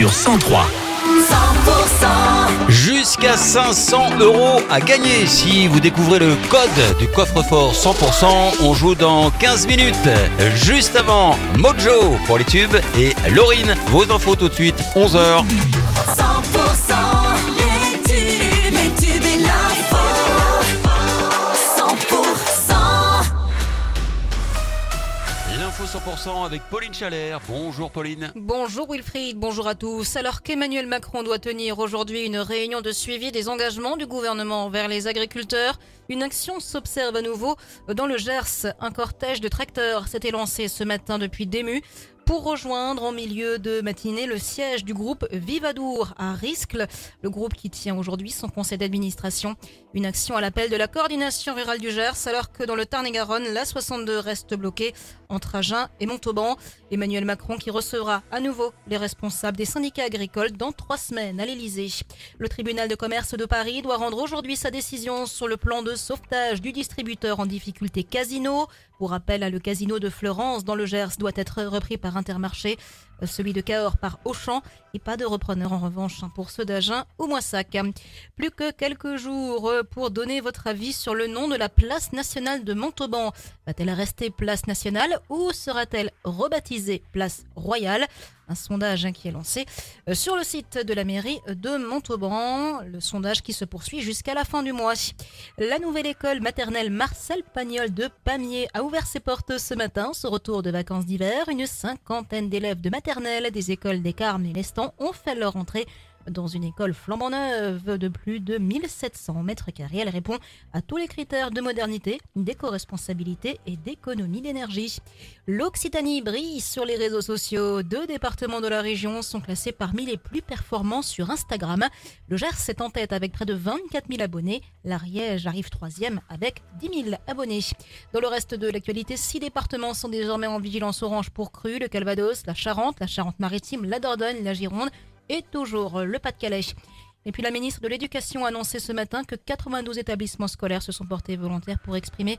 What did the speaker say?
sur 103. 100% Jusqu'à 500 euros à gagner si vous découvrez le code du coffre-fort 100%. On joue dans 15 minutes. Juste avant, Mojo pour les tubes et Laurine. Vos infos tout de suite, 11h. 100% avec Pauline Chalère. Bonjour Pauline. Bonjour Wilfried, bonjour à tous. Alors qu'Emmanuel Macron doit tenir aujourd'hui une réunion de suivi des engagements du gouvernement envers les agriculteurs, une action s'observe à nouveau dans le Gers. Un cortège de tracteurs s'était lancé ce matin depuis Dému pour rejoindre en milieu de matinée le siège du groupe Vivadour à Riscle, le groupe qui tient aujourd'hui son conseil d'administration. Une action à l'appel de la coordination rurale du Gers alors que dans le Tarn-et-Garonne, la 62 reste bloquée entre Agen et Montauban. Emmanuel Macron qui recevra à nouveau les responsables des syndicats agricoles dans trois semaines à l'Elysée. Le tribunal de commerce de Paris doit rendre aujourd'hui sa décision sur le plan de sauvetage du distributeur en difficulté Casino. Pour rappel, le casino de Florence dans le Gers doit être repris par Intermarché, euh, celui de Cahors par Auchan et pas de repreneur en revanche hein, pour ceux d'Agen ou Moissac. Plus que quelques jours euh, pour donner votre avis sur le nom de la place nationale de Montauban. Va-t-elle rester place nationale ou sera-t-elle rebaptisée place royale? Un sondage hein, qui est lancé euh, sur le site de la mairie de Montauban. Le sondage qui se poursuit jusqu'à la fin du mois. La nouvelle école maternelle Marcel Pagnol de Pamiers a ouvert ses portes ce matin. Ce retour de vacances d'hiver, une cinquantaine d'élèves de maternelle des écoles des Carmes et l'Estan ont fait leur entrée dans une école flambant neuve de plus de 1700 mètres carrés. Elle répond à tous les critères de modernité, d'éco-responsabilité et d'économie d'énergie. L'Occitanie brille sur les réseaux sociaux. Deux départements de la région sont classés parmi les plus performants sur Instagram. Le Gers est en tête avec près de 24 000 abonnés. L'Ariège arrive troisième avec 10 000 abonnés. Dans le reste de l'actualité, six départements sont désormais en vigilance orange pour cru. Le Calvados, la Charente, la Charente-Maritime, la Dordogne, la Gironde et toujours le Pas-de-Calais. Et puis la ministre de l'Éducation a annoncé ce matin que 92 établissements scolaires se sont portés volontaires pour exprimer